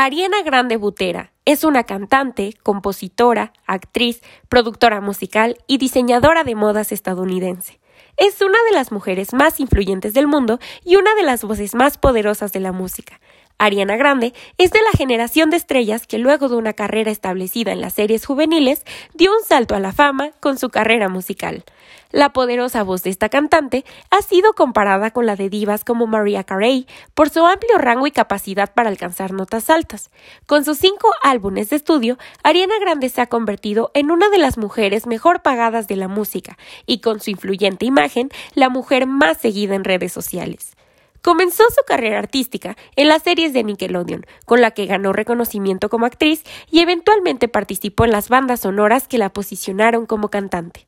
Ariana Grande Butera es una cantante, compositora, actriz, productora musical y diseñadora de modas estadounidense. Es una de las mujeres más influyentes del mundo y una de las voces más poderosas de la música. Ariana Grande es de la generación de estrellas que luego de una carrera establecida en las series juveniles dio un salto a la fama con su carrera musical. La poderosa voz de esta cantante ha sido comparada con la de divas como Mariah Carey por su amplio rango y capacidad para alcanzar notas altas. Con sus cinco álbumes de estudio, Ariana Grande se ha convertido en una de las mujeres mejor pagadas de la música y con su influyente imagen, la mujer más seguida en redes sociales. Comenzó su carrera artística en las series de Nickelodeon, con la que ganó reconocimiento como actriz y eventualmente participó en las bandas sonoras que la posicionaron como cantante.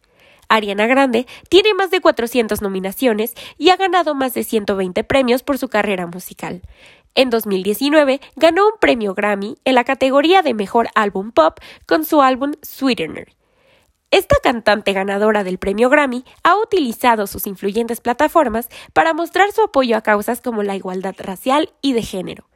Ariana Grande tiene más de 400 nominaciones y ha ganado más de 120 premios por su carrera musical. En 2019 ganó un premio Grammy en la categoría de Mejor Álbum Pop con su álbum Sweetener. Esta cantante ganadora del premio Grammy ha utilizado sus influyentes plataformas para mostrar su apoyo a causas como la igualdad racial y de género.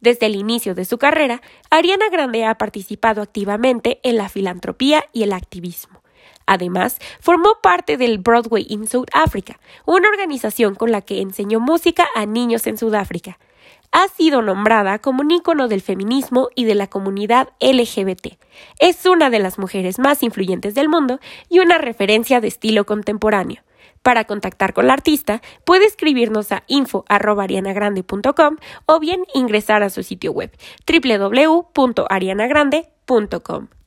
Desde el inicio de su carrera, Ariana Grande ha participado activamente en la filantropía y el activismo. Además, formó parte del Broadway in South Africa, una organización con la que enseñó música a niños en Sudáfrica ha sido nombrada como un ícono del feminismo y de la comunidad LGBT. Es una de las mujeres más influyentes del mundo y una referencia de estilo contemporáneo. Para contactar con la artista, puede escribirnos a info.arianagrande.com o bien ingresar a su sitio web www.arianagrande.com.